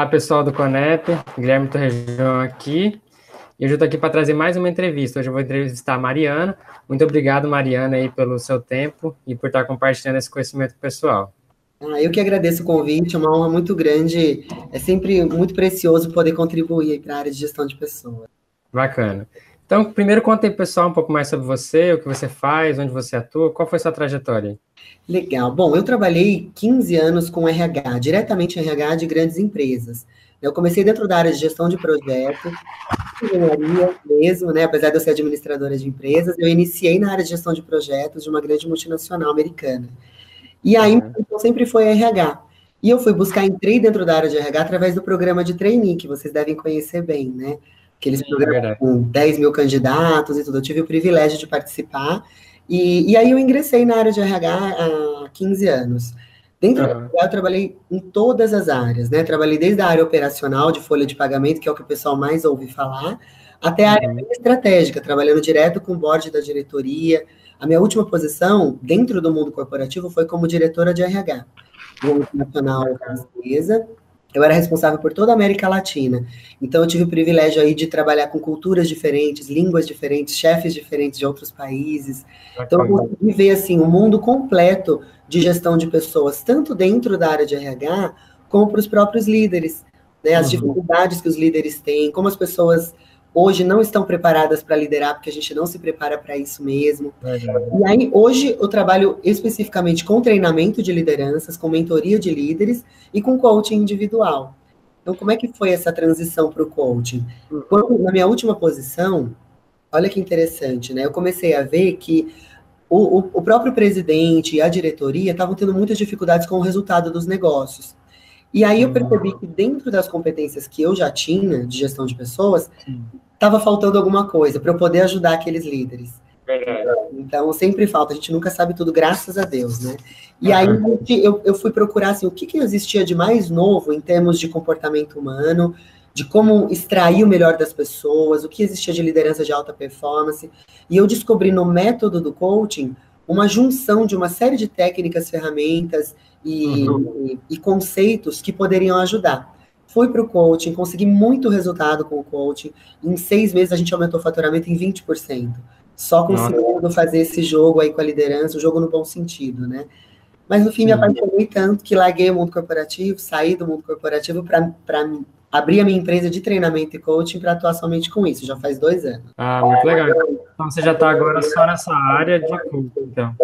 Olá, pessoal do Conep, Guilherme Torrejão aqui. E hoje eu estou aqui para trazer mais uma entrevista. Hoje eu vou entrevistar a Mariana. Muito obrigado, Mariana, aí, pelo seu tempo e por estar compartilhando esse conhecimento pessoal. Ah, eu que agradeço o convite, é uma honra muito grande. É sempre muito precioso poder contribuir para a área de gestão de pessoas. Bacana. Então, primeiro conta aí, pessoal, um pouco mais sobre você, o que você faz, onde você atua, qual foi sua trajetória? Legal. Bom, eu trabalhei 15 anos com RH, diretamente RH de grandes empresas. Eu comecei dentro da área de gestão de projetos, engenharia mesmo, né? Apesar de eu ser administradora de empresas, eu iniciei na área de gestão de projetos de uma grande multinacional americana. E aí, uhum. então, sempre foi RH. E eu fui buscar, entrei dentro da área de RH através do programa de trainee, que vocês devem conhecer bem, né? Aqueles programas com 10 mil candidatos e tudo. Eu tive o privilégio de participar. E, e aí eu ingressei na área de RH há 15 anos. Dentro uhum. do eu trabalhei em todas as áreas, né? Trabalhei desde a área operacional de folha de pagamento, que é o que o pessoal mais ouve falar, até a área uhum. estratégica, trabalhando direto com o board da diretoria. A minha última posição dentro do mundo corporativo foi como diretora de RH, multinacional francesa, eu era responsável por toda a América Latina. Então eu tive o privilégio aí de trabalhar com culturas diferentes, línguas diferentes, chefes diferentes de outros países. Então eu consegui ver assim o um mundo completo de gestão de pessoas, tanto dentro da área de RH como para os próprios líderes, né? As uhum. dificuldades que os líderes têm, como as pessoas hoje não estão preparadas para liderar, porque a gente não se prepara para isso mesmo. E aí, hoje, eu trabalho especificamente com treinamento de lideranças, com mentoria de líderes e com coaching individual. Então, como é que foi essa transição para o coaching? Quando, na minha última posição, olha que interessante, né? Eu comecei a ver que o, o, o próprio presidente e a diretoria estavam tendo muitas dificuldades com o resultado dos negócios. E aí eu percebi que dentro das competências que eu já tinha de gestão de pessoas, estava faltando alguma coisa para eu poder ajudar aqueles líderes. Então, sempre falta, a gente nunca sabe tudo, graças a Deus, né? E aí eu, eu fui procurar assim, o que, que existia de mais novo em termos de comportamento humano, de como extrair o melhor das pessoas, o que existia de liderança de alta performance. E eu descobri no método do coaching uma junção de uma série de técnicas, ferramentas e, uhum. e, e conceitos que poderiam ajudar. Fui para o coaching, consegui muito resultado com o coaching. Em seis meses a gente aumentou o faturamento em 20%. Só conseguindo Nossa. fazer esse jogo aí com a liderança, o jogo no bom sentido, né? Mas no fim Sim. me apaixonei tanto que larguei o mundo corporativo, saí do mundo corporativo para abrir a minha empresa de treinamento e coaching para atuar somente com isso. Já faz dois anos. Ah, muito legal. Então você já está agora só nessa área de coaching, então.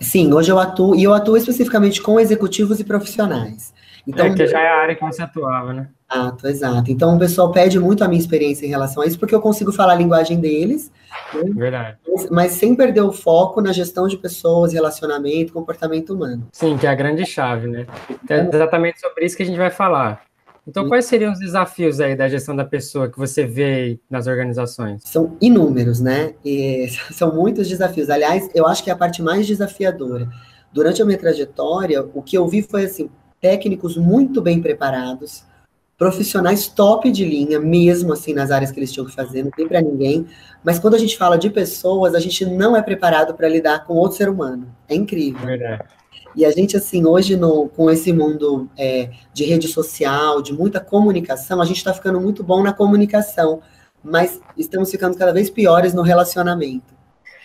Sim, hoje eu atuo, e eu atuo especificamente com executivos e profissionais. Então, é, que já é a área que você atuava, né? Exato, exato. Então o pessoal pede muito a minha experiência em relação a isso, porque eu consigo falar a linguagem deles. Né? Verdade. Mas, mas, sem perder o foco na gestão de pessoas, relacionamento, comportamento humano. Sim, que é a grande chave, né? É exatamente sobre isso que a gente vai falar. Então, quais seriam os desafios aí da gestão da pessoa que você vê nas organizações? São inúmeros, né? E são muitos desafios. Aliás, eu acho que é a parte mais desafiadora. Durante a minha trajetória, o que eu vi foi assim, técnicos muito bem preparados, profissionais top de linha, mesmo assim nas áreas que eles tinham que fazer, não tem para ninguém. Mas quando a gente fala de pessoas, a gente não é preparado para lidar com outro ser humano. É incrível. Verdade. E a gente, assim, hoje, no, com esse mundo é, de rede social, de muita comunicação, a gente está ficando muito bom na comunicação, mas estamos ficando cada vez piores no relacionamento.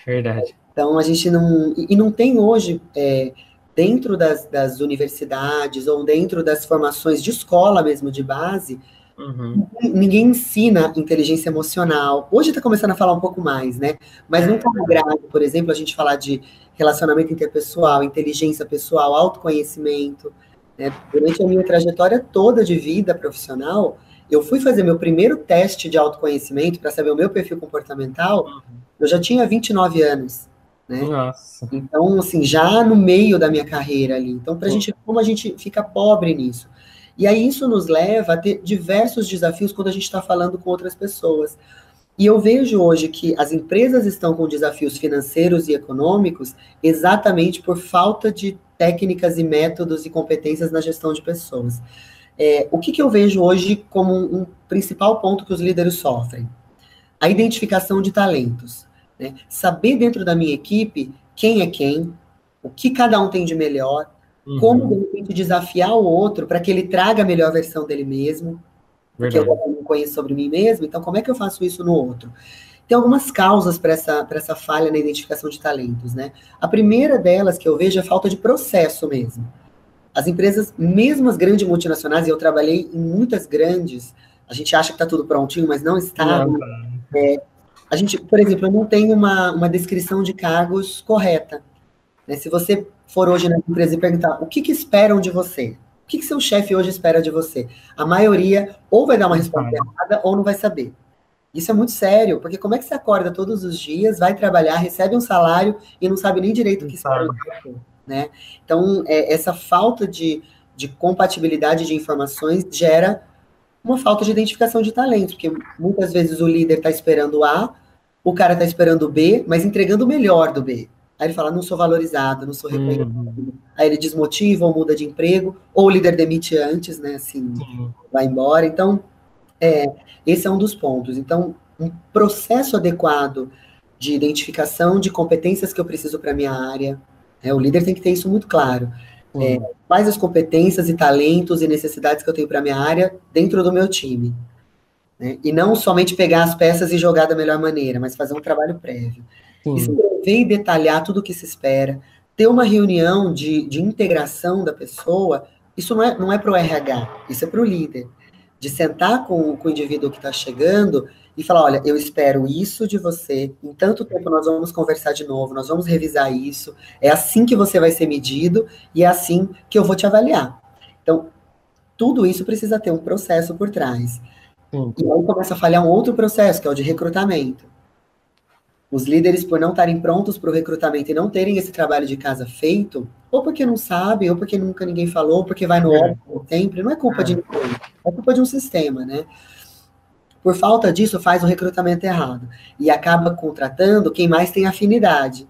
Verdade. Então, a gente não. E não tem hoje, é, dentro das, das universidades ou dentro das formações de escola mesmo, de base, Uhum. Ninguém ensina inteligência emocional. Hoje está começando a falar um pouco mais, né? Mas não como grave, por exemplo, a gente falar de relacionamento interpessoal, inteligência pessoal, autoconhecimento. Né? Durante a minha trajetória toda de vida profissional, eu fui fazer meu primeiro teste de autoconhecimento para saber o meu perfil comportamental. Uhum. Eu já tinha 29 anos. Né? Nossa. Então, assim, já no meio da minha carreira ali. Então, para a gente, como a gente fica pobre nisso. E aí isso nos leva a ter diversos desafios quando a gente está falando com outras pessoas. E eu vejo hoje que as empresas estão com desafios financeiros e econômicos exatamente por falta de técnicas e métodos e competências na gestão de pessoas. É, o que, que eu vejo hoje como um, um principal ponto que os líderes sofrem? A identificação de talentos. Né? Saber dentro da minha equipe quem é quem, o que cada um tem de melhor, uhum. como, de repente, desafiar o outro para que ele traga a melhor versão dele mesmo, porque eu não conheço sobre mim mesmo, então como é que eu faço isso no outro? Tem algumas causas para essa, essa falha na identificação de talentos, né? A primeira delas que eu vejo é falta de processo mesmo. As empresas, mesmo as grandes multinacionais, e eu trabalhei em muitas grandes, a gente acha que está tudo prontinho, mas não está. Não, é, a gente, por exemplo, eu não tenho uma, uma descrição de cargos correta. Né? Se você for hoje na empresa e perguntar o que, que esperam de você, o que, que seu chefe hoje espera de você, a maioria ou vai dar uma resposta errada ou não vai saber. Isso é muito sério, porque como é que você acorda todos os dias, vai trabalhar, recebe um salário e não sabe nem direito o que espera de você, né? Então, é, essa falta de, de compatibilidade de informações gera uma falta de identificação de talento, porque muitas vezes o líder está esperando A, o cara está esperando B, mas entregando o melhor do B. Aí ele fala, não sou valorizado, não sou reconhecido. Uhum. Aí ele desmotiva ou muda de emprego, ou o líder demite antes, né? Assim, uhum. vai embora. Então, é, esse é um dos pontos. Então, um processo adequado de identificação de competências que eu preciso para minha área. É, o líder tem que ter isso muito claro. Uhum. É, quais as competências e talentos e necessidades que eu tenho para minha área dentro do meu time. Né? E não somente pegar as peças e jogar da melhor maneira, mas fazer um trabalho prévio. Sim. Escrever e detalhar tudo o que se espera. Ter uma reunião de, de integração da pessoa, isso não é, não é para o RH, isso é para o líder. De sentar com, com o indivíduo que está chegando e falar: olha, eu espero isso de você, em tanto tempo nós vamos conversar de novo, nós vamos revisar isso, é assim que você vai ser medido e é assim que eu vou te avaliar. Então, tudo isso precisa ter um processo por trás. Sim. E aí começa a falhar um outro processo, que é o de recrutamento. Os líderes, por não estarem prontos para o recrutamento e não terem esse trabalho de casa feito, ou porque não sabem, ou porque nunca ninguém falou, ou porque vai no é. óbvio sempre, não é culpa é. de ninguém, é culpa de um sistema, né? Por falta disso, faz o recrutamento errado e acaba contratando quem mais tem afinidade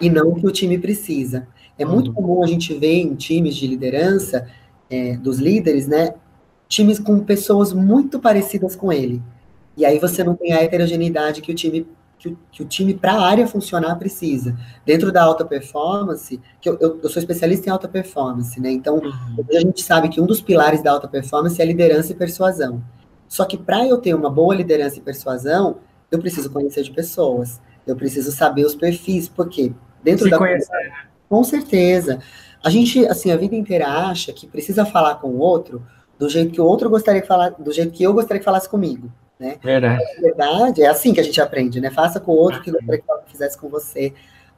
e não o que o time precisa. É muito uhum. comum a gente ver em times de liderança é, dos líderes, né? Times com pessoas muito parecidas com ele. E aí você não tem a heterogeneidade que o time que o, que o time, para a área funcionar, precisa. Dentro da alta performance, que eu, eu, eu sou especialista em alta performance, né? Então, uhum. a gente sabe que um dos pilares da alta performance é liderança e persuasão. Só que para eu ter uma boa liderança e persuasão, eu preciso conhecer de pessoas. Eu preciso saber os perfis, porque dentro Se da conhecer. Com certeza. A gente, assim, a vida inteira acha que precisa falar com o outro do jeito que o outro gostaria de falar, do jeito que eu gostaria que falasse comigo. Né? Verdade. Na verdade, é assim que a gente aprende, né? Faça com o outro que gostaria que fizesse com você.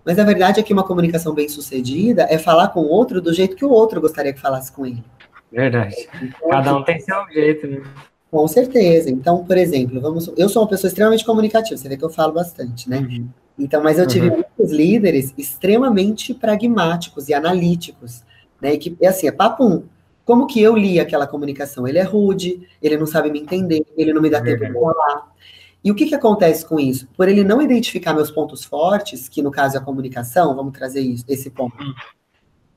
Mas a verdade é que uma comunicação bem sucedida é falar com o outro do jeito que o outro gostaria que falasse com ele. Verdade. Então, Cada um tem seu jeito, né? Com certeza. Então, por exemplo, vamos, eu sou uma pessoa extremamente comunicativa, você vê que eu falo bastante, né? Uhum. Então, mas eu tive uhum. muitos líderes extremamente pragmáticos e analíticos, né? E que, é assim, é papo. Como que eu li aquela comunicação? Ele é rude, ele não sabe me entender, ele não me dá uhum. tempo para falar. E o que, que acontece com isso? Por ele não identificar meus pontos fortes, que no caso é a comunicação, vamos trazer isso, esse ponto, uhum.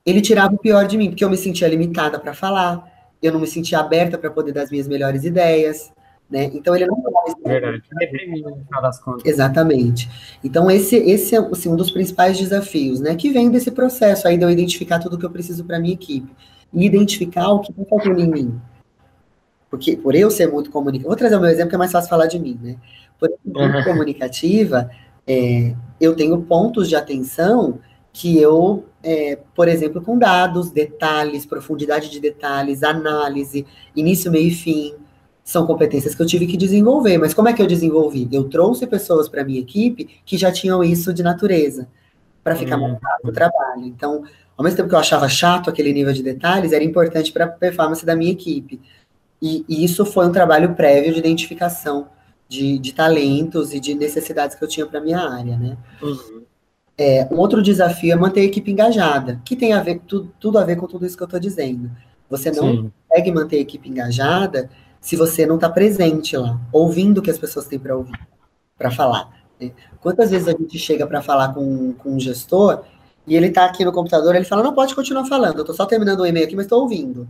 ele tirava o pior de mim, porque eu me sentia limitada para falar, eu não me sentia aberta para poder dar as minhas melhores ideias, né? Então ele não Verdade, no final das contas. Exatamente. Então esse esse é assim, um dos principais desafios, né? Que vem desse processo aí de eu identificar tudo que eu preciso para minha equipe e identificar o que está faltando em mim. Porque por eu ser muito comunicativa, vou trazer o meu exemplo que é mais fácil falar de mim, né? Por eu ser muito comunicativa, é, eu tenho pontos de atenção que eu, é, por exemplo, com dados, detalhes, profundidade de detalhes, análise, início, meio e fim, são competências que eu tive que desenvolver. Mas como é que eu desenvolvi? Eu trouxe pessoas para a minha equipe que já tinham isso de natureza, para ficar hum. montado no trabalho. Então, ao mesmo tempo que eu achava chato aquele nível de detalhes, era importante para a performance da minha equipe. E, e, isso foi um trabalho prévio de identificação de, de talentos e de necessidades que eu tinha para minha área, né? Uhum. É, um outro desafio é manter a equipe engajada, que tem a ver, tudo, tudo a ver com tudo isso que eu estou dizendo. Você não Sim. consegue manter a equipe engajada se você não está presente lá, ouvindo o que as pessoas têm para ouvir, para falar. Né? Quantas vezes a gente chega para falar com, com um gestor e ele está aqui no computador, ele fala, não, pode continuar falando, eu estou só terminando o um e-mail aqui, mas estou ouvindo.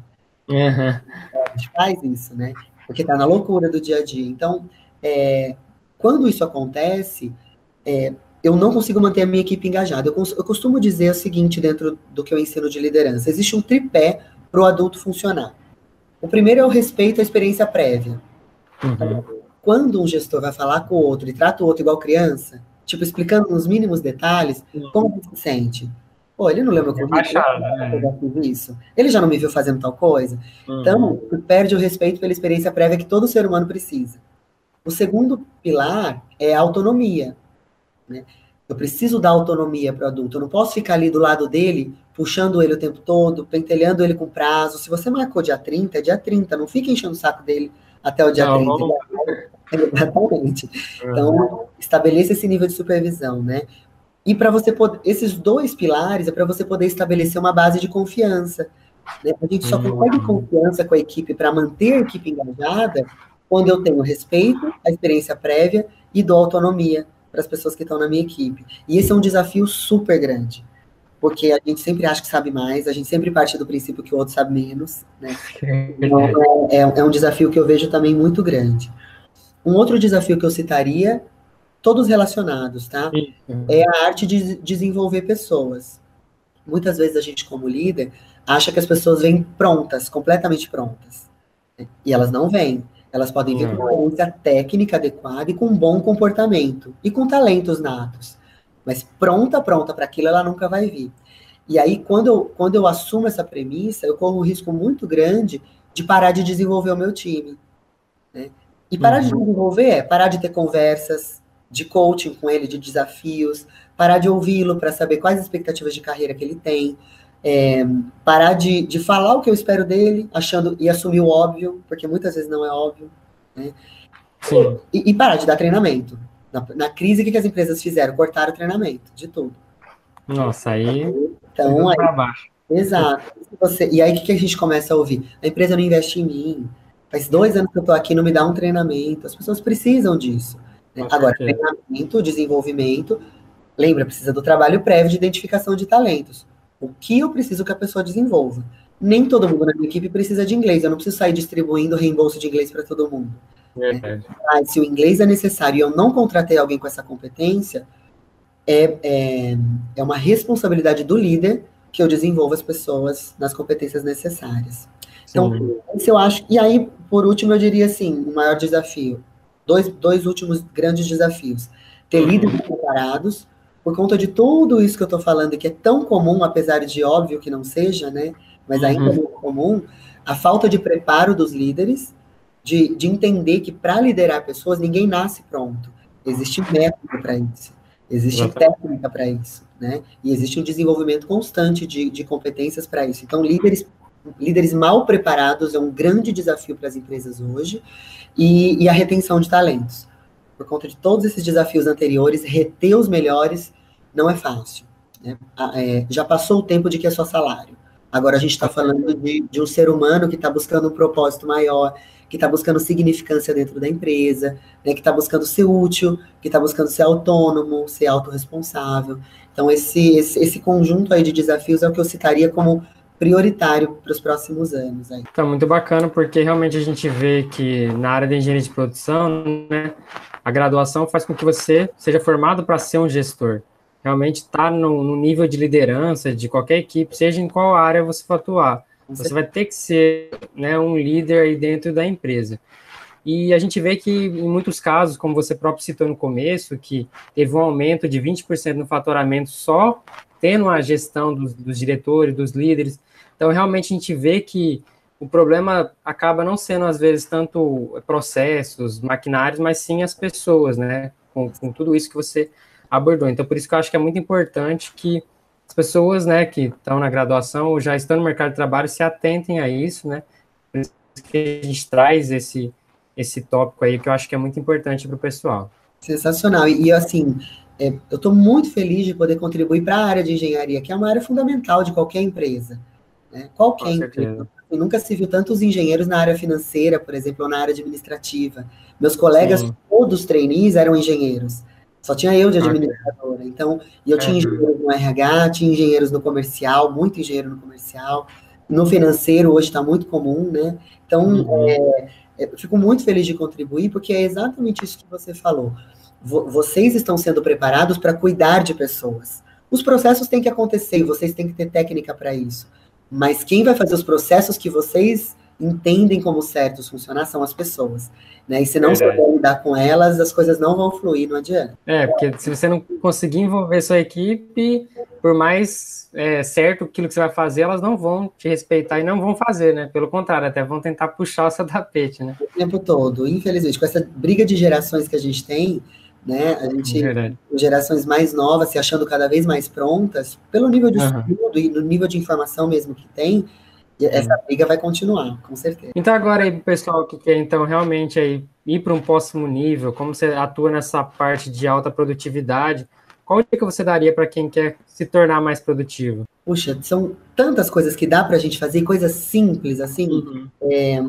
Uhum. A gente faz isso, né? Porque está na loucura do dia a dia. Então, é, quando isso acontece, é, eu não consigo manter a minha equipe engajada. Eu, eu costumo dizer o seguinte dentro do que eu ensino de liderança: existe um tripé para o adulto funcionar. O primeiro é o respeito à experiência prévia. Uhum. Quando um gestor vai falar com o outro e trata o outro igual criança, tipo, explicando nos mínimos detalhes, como ele se sente? Pô, ele não lembra como é né? isso. Ele já não me viu fazendo tal coisa. Uhum. Então, perde o respeito pela experiência prévia que todo ser humano precisa. O segundo pilar é a autonomia. Né? Eu preciso dar autonomia para o adulto. Eu não posso ficar ali do lado dele, puxando ele o tempo todo, pentelhando ele com prazo. Se você marcou dia 30, é dia 30. Não fique enchendo o saco dele até o dia não, 30. Vamos... Exatamente. Então, estabeleça esse nível de supervisão, né? E para você poder, esses dois pilares é para você poder estabelecer uma base de confiança. Né? A gente só consegue uhum. confiança com a equipe para manter a equipe engajada quando eu tenho respeito, a experiência prévia e dou autonomia para as pessoas que estão na minha equipe. E esse é um desafio super grande, porque a gente sempre acha que sabe mais, a gente sempre parte do princípio que o outro sabe menos, né? Então, é, é, é um desafio que eu vejo também muito grande. Um outro desafio que eu citaria, todos relacionados, tá? É a arte de desenvolver pessoas. Muitas vezes a gente, como líder, acha que as pessoas vêm prontas, completamente prontas. Né? E elas não vêm. Elas podem vir com uma experiência técnica adequada e com um bom comportamento e com talentos natos. Mas pronta, pronta para aquilo, ela nunca vai vir. E aí, quando eu, quando eu assumo essa premissa, eu corro um risco muito grande de parar de desenvolver o meu time. Né? E parar uhum. de desenvolver é parar de ter conversas de coaching com ele, de desafios, parar de ouvi-lo para saber quais expectativas de carreira que ele tem, é, parar de, de falar o que eu espero dele, achando e assumir o óbvio, porque muitas vezes não é óbvio, né? E, e, parar de dar treinamento. Na, na crise, o que, que as empresas fizeram? Cortaram o treinamento de tudo. Nossa, aí. Então, aí. Exato. Você, e aí, o que, que a gente começa a ouvir? A empresa não investe em mim. Faz dois anos que eu estou aqui, não me dá um treinamento. As pessoas precisam disso. Né? Agora, treinamento, desenvolvimento. Lembra, precisa do trabalho prévio de identificação de talentos. O que eu preciso que a pessoa desenvolva? Nem todo mundo na minha equipe precisa de inglês. Eu não preciso sair distribuindo reembolso de inglês para todo mundo. Né? Mas se o inglês é necessário e eu não contratei alguém com essa competência, é, é, é uma responsabilidade do líder que eu desenvolva as pessoas nas competências necessárias. Então, se eu acho. E aí, por último, eu diria assim: o maior desafio. Dois, dois últimos grandes desafios. Ter líderes preparados por conta de tudo isso que eu estou falando, que é tão comum, apesar de óbvio que não seja, né? Mas ainda uhum. é muito comum, a falta de preparo dos líderes, de, de entender que para liderar pessoas, ninguém nasce pronto. Existe método para isso, existe uhum. técnica para isso, né? E existe um desenvolvimento constante de, de competências para isso. Então, líderes líderes mal preparados é um grande desafio para as empresas hoje, e, e, a retenção de talentos. Por conta de todos esses desafios anteriores, reter os melhores não é fácil. Né? É, já passou o tempo de que é só salário. Agora a gente está falando de, de, um ser humano que está buscando um propósito maior, que está buscando significância dentro da empresa, né, que está buscando ser útil, que está buscando ser autônomo, ser autorresponsável. Então, esse, esse, esse, conjunto aí de desafios é o que eu citaria como prioritário para os próximos anos. Aí. Tá muito bacana, porque realmente a gente vê que na área de engenharia de produção, né, a graduação faz com que você seja formado para ser um gestor realmente está no, no, nível de liderança de qualquer equipe, seja em qual área você for atuar. Você vai ter que ser né, um líder aí dentro da empresa. E a gente vê que, em muitos casos, como você próprio citou no começo, que teve um aumento de 20% no faturamento só tendo a gestão dos, dos diretores, dos líderes. Então, realmente, a gente vê que o problema acaba não sendo, às vezes, tanto processos, maquinários, mas sim as pessoas, né? Com, com tudo isso que você abordou. Então, por isso que eu acho que é muito importante que as pessoas, né, que estão na graduação ou já estão no mercado de trabalho se atentem a isso, né? Por isso que a gente traz esse, esse tópico aí que eu acho que é muito importante para o pessoal. Sensacional. E, assim, é, eu estou muito feliz de poder contribuir para a área de engenharia, que é uma área fundamental de qualquer empresa. Né? Qualquer empresa. nunca se viu tantos engenheiros na área financeira, por exemplo, ou na área administrativa. Meus colegas, Sim. todos trainees, eram engenheiros. Só tinha eu de administradora. Então, e eu tinha engenheiros no RH, tinha engenheiros no comercial, muito engenheiro no comercial. No financeiro, hoje está muito comum, né? Então, uhum. é, é, eu fico muito feliz de contribuir, porque é exatamente isso que você falou. Vo vocês estão sendo preparados para cuidar de pessoas. Os processos têm que acontecer e vocês têm que ter técnica para isso. Mas quem vai fazer os processos que vocês entendem como certos funcionar são as pessoas. Né? E se não Verdade. souber lidar com elas, as coisas não vão fluir, não adianta. É, porque se você não conseguir envolver sua equipe, por mais é, certo aquilo que você vai fazer, elas não vão te respeitar e não vão fazer, né? Pelo contrário, até vão tentar puxar o seu tapete, né? O tempo todo. Infelizmente, com essa briga de gerações que a gente tem, né? A gente, Verdade. gerações mais novas se achando cada vez mais prontas, pelo nível de uhum. estudo e no nível de informação mesmo que tem, essa briga vai continuar, com certeza. Então, agora aí, pessoal que quer então realmente aí ir para um próximo nível, como você atua nessa parte de alta produtividade, qual dica você daria para quem quer se tornar mais produtivo? Puxa, são tantas coisas que dá para a gente fazer, coisas simples, assim. Uhum. É,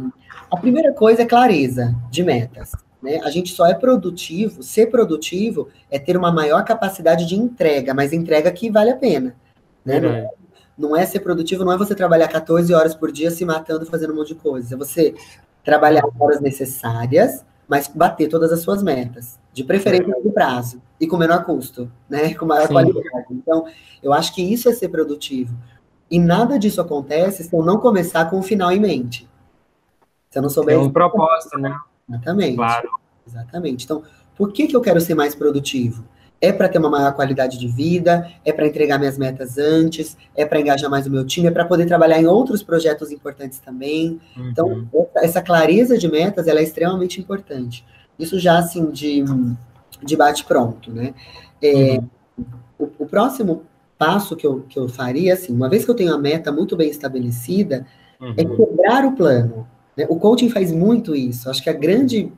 a primeira coisa é clareza de metas. Né? A gente só é produtivo, ser produtivo é ter uma maior capacidade de entrega, mas entrega que vale a pena. Né? Não, não é ser produtivo, não é você trabalhar 14 horas por dia se matando, fazendo um monte de coisa. É você trabalhar horas necessárias, mas bater todas as suas metas. De preferência no prazo e com menor custo, né? Com maior Sim. qualidade. Então, eu acho que isso é ser produtivo. E nada disso acontece se eu não começar com o final em mente. Se eu não souber. É um propósito, né? Exatamente. Claro. Exatamente. Então, por que, que eu quero ser mais produtivo? é para ter uma maior qualidade de vida, é para entregar minhas metas antes, é para engajar mais o meu time, é para poder trabalhar em outros projetos importantes também. Uhum. Então, essa clareza de metas, ela é extremamente importante. Isso já, assim, de, de bate-pronto, né? É, uhum. o, o, próximo passo que eu, que eu faria, assim, uma vez que eu tenho a meta muito bem estabelecida, é uhum. é quebrar o plano. Né? O coaching faz muito isso. Acho que a grande,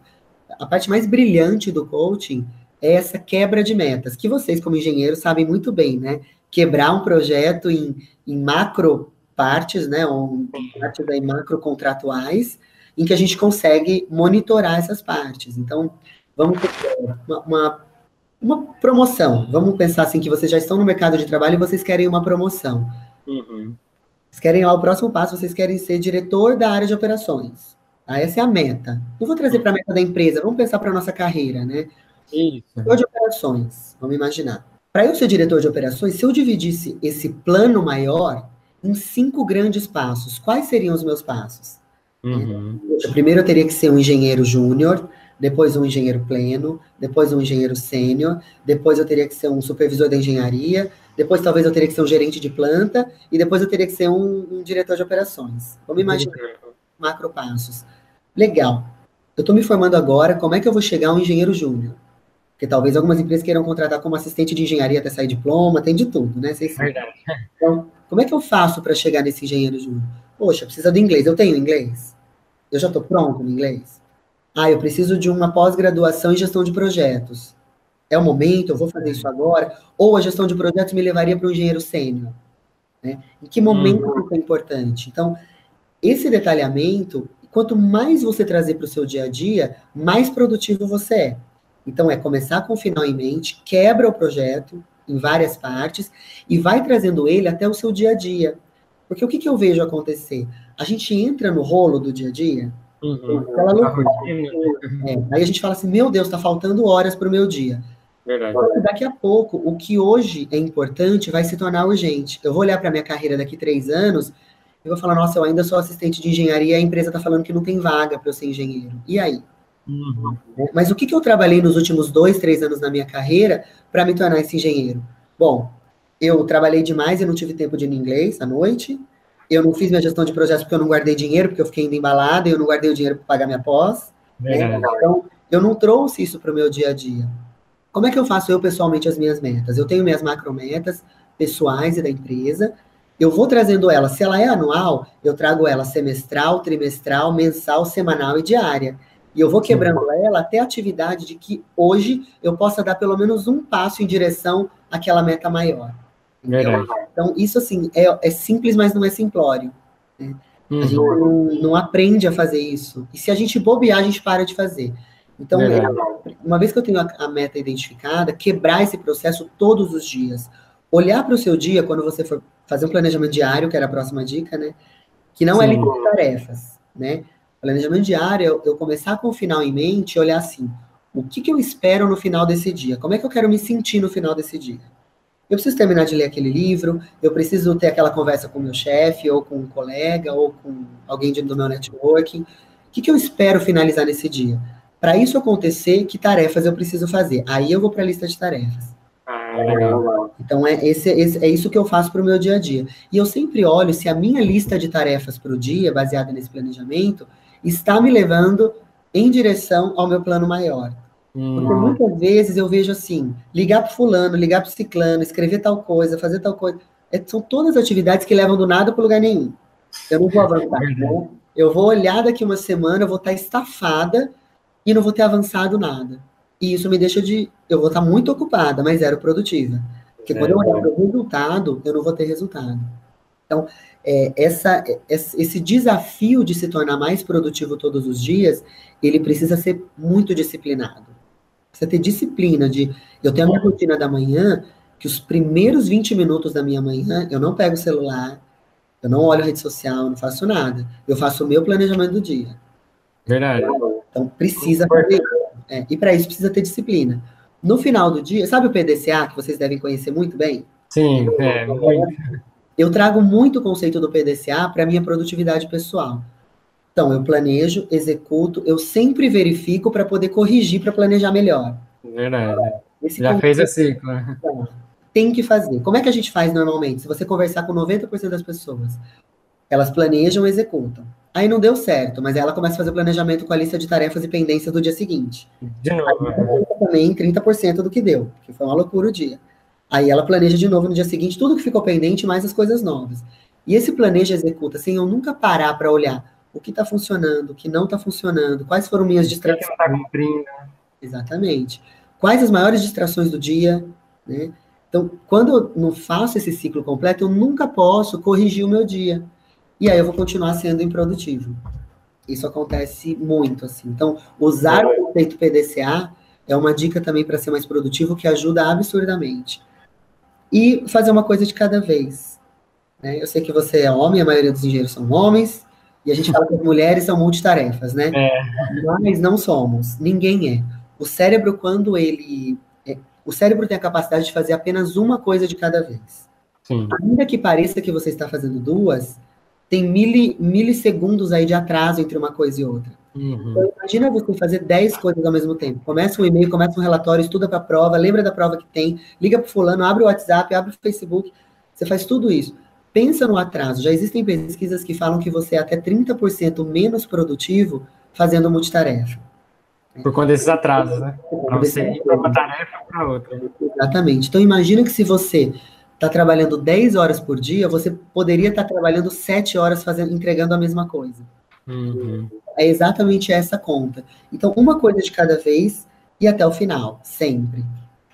a parte mais brilhante do coaching é essa quebra de metas, que vocês, como engenheiros, sabem muito bem, né? Quebrar um projeto em, em macro partes, né? Ou partes aí macro contratuais, em que a gente consegue monitorar essas partes. Então, vamos ter uma, uma, uma, promoção. Vamos pensar assim que vocês já estão no mercado de trabalho e vocês querem uma promoção. Uhum. Vocês querem lá o próximo passo, vocês querem ser diretor da área de operações. Ah, essa é a meta. Não vou trazer para a meta da empresa, vamos pensar para a nossa carreira, né? Isso. Diretor de operações, vamos imaginar. Para eu ser diretor de operações, se eu dividisse esse plano maior em cinco grandes passos, quais seriam os meus passos? Uhum. Primeiro eu teria que ser um engenheiro júnior, depois um engenheiro pleno, depois um engenheiro sênior, depois eu teria que ser um supervisor da engenharia, depois talvez eu teria que ser um gerente de planta, e depois eu teria que ser um, um diretor de operações. Vamos imaginar uhum. macro passos. Legal. Eu estou me formando agora, como é que eu vou chegar a um engenheiro júnior? Porque talvez algumas empresas queiram contratar como assistente de engenharia até sair diploma, tem de tudo, né? Vocês Verdade. Então, como é que eu faço para chegar nesse engenheiro júnior? Poxa, precisa do inglês. Eu tenho inglês? Eu já estou pronto no inglês? Ah, eu preciso de uma pós-graduação em gestão de projetos. É o momento, eu vou fazer isso agora? Ou a gestão de projetos me levaria para um engenheiro sênior? Né? Em que momento hum. é importante? Então, esse detalhamento, quanto mais você trazer para o seu dia a dia, mais produtivo você é. Então, é começar com o final em mente, quebra o projeto em várias partes e vai trazendo ele até o seu dia a dia. Porque o que, que eu vejo acontecer? A gente entra no rolo do dia a dia, uhum. aquela loucura. É, aí a gente fala assim: meu Deus, está faltando horas para o meu dia. Verdade. Daqui a pouco, o que hoje é importante vai se tornar urgente. Eu vou olhar para minha carreira daqui três anos e vou falar: nossa, eu ainda sou assistente de engenharia e a empresa está falando que não tem vaga para eu ser engenheiro. E aí? Uhum. Mas o que, que eu trabalhei nos últimos dois, três anos da minha carreira para me tornar esse engenheiro? Bom, eu trabalhei demais e não tive tempo de ir no inglês à noite. Eu não fiz minha gestão de projetos porque eu não guardei dinheiro, porque eu fiquei indo embalada, e eu não guardei o dinheiro para pagar minha pós. Né? Então, eu não trouxe isso para o meu dia a dia. Como é que eu faço eu pessoalmente as minhas metas? Eu tenho minhas macrometas pessoais e da empresa. Eu vou trazendo ela, se ela é anual, eu trago ela semestral, trimestral, mensal, semanal e diária. E eu vou quebrando Sim. ela até a atividade de que hoje eu possa dar pelo menos um passo em direção àquela meta maior. Então, isso assim, é, é, simples, mas não é simplório. Né? Uhum. A gente uhum. não, não, aprende a fazer isso. E se a gente bobear, a gente para de fazer. Então, é, uma vez que eu tenho a, a, meta identificada, quebrar esse processo todos os dias. Olhar para o seu dia, quando você for fazer um planejamento diário, que era a próxima dica, né? Que não é Sim. é de tarefas, né? Planejamento diário, eu, eu começar com o final em mente e olhar assim, O que, que eu espero no final desse dia? Como é que eu quero me sentir no final desse dia? Eu preciso terminar de ler aquele livro, eu preciso ter aquela conversa com meu chefe, ou com um colega, ou com alguém do meu networking. O que, que eu espero finalizar nesse dia? Para isso acontecer, que tarefas eu preciso fazer? Aí eu vou para a lista de tarefas. Ah, legal. Então é, esse, esse, é isso que eu faço para o meu dia a dia. E eu sempre olho se a minha lista de tarefas para o dia, baseada nesse planejamento, está me levando em direção ao meu plano maior. Porque hum. muitas vezes eu vejo assim, ligar para fulano, ligar para ciclano, escrever tal coisa, fazer tal coisa. É, são todas atividades que levam do nada para lugar nenhum. Eu não vou avançar. Né? Eu vou olhar daqui uma semana, eu vou estar estafada e não vou ter avançado nada. E isso me deixa de. Eu vou estar muito ocupada, mas zero produtiva. Porque quando eu olhar para o resultado, eu não vou ter resultado. Então, é, essa, esse desafio de se tornar mais produtivo todos os dias, ele precisa ser muito disciplinado. Precisa ter disciplina de. Eu tenho a minha rotina da manhã, que os primeiros 20 minutos da minha manhã, eu não pego o celular, eu não olho rede social, não faço nada. Eu faço o meu planejamento do dia. Verdade. Então, precisa. É, e para isso precisa ter disciplina. No final do dia, sabe o PDCA, que vocês devem conhecer muito bem? Sim, é. Eu trago muito o conceito do PDCA para minha produtividade pessoal. Então, eu planejo, executo, eu sempre verifico para poder corrigir, para planejar melhor. Verdade. Esse Já fez a ciclo. Né? Tem que fazer. Como é que a gente faz normalmente? Se você conversar com 90% das pessoas, elas planejam e executam. Aí não deu certo, mas ela começa a fazer o planejamento com a lista de tarefas e pendências do dia seguinte. De novo. Aí, também 30% do que deu, que foi uma loucura o dia. Aí ela planeja de novo no dia seguinte tudo que ficou pendente, mais as coisas novas. E esse planeja executa sem eu nunca parar para olhar o que está funcionando, o que não está funcionando, quais foram minhas distrações. O que está cumprindo. Exatamente. Quais as maiores distrações do dia, né? Então, quando eu não faço esse ciclo completo, eu nunca posso corrigir o meu dia. E aí eu vou continuar sendo improdutivo. Isso acontece muito, assim. Então, usar o conceito PDCA é uma dica também para ser mais produtivo que ajuda absurdamente e fazer uma coisa de cada vez. Né? Eu sei que você é homem, a maioria dos engenheiros são homens, e a gente fala que as mulheres são multitarefas, né? É. Mas não somos, ninguém é. O cérebro, quando ele. É, o cérebro tem a capacidade de fazer apenas uma coisa de cada vez. Sim. Ainda que pareça que você está fazendo duas, tem mili, milissegundos aí de atraso entre uma coisa e outra. Uhum. Então, imagina você fazer 10 coisas ao mesmo tempo. Começa um e-mail, começa um relatório, estuda para a prova, lembra da prova que tem, liga para fulano, abre o WhatsApp, abre o Facebook. Você faz tudo isso. Pensa no atraso. Já existem pesquisas que falam que você é até 30% menos produtivo fazendo multitarefa. Por conta desses atrasos, né? Para você ir para uma tarefa para outra. Exatamente. Então, imagina que se você está trabalhando 10 horas por dia, você poderia estar tá trabalhando 7 horas fazendo, entregando a mesma coisa. Uhum. É exatamente essa conta. Então, uma coisa de cada vez e até o final, sempre.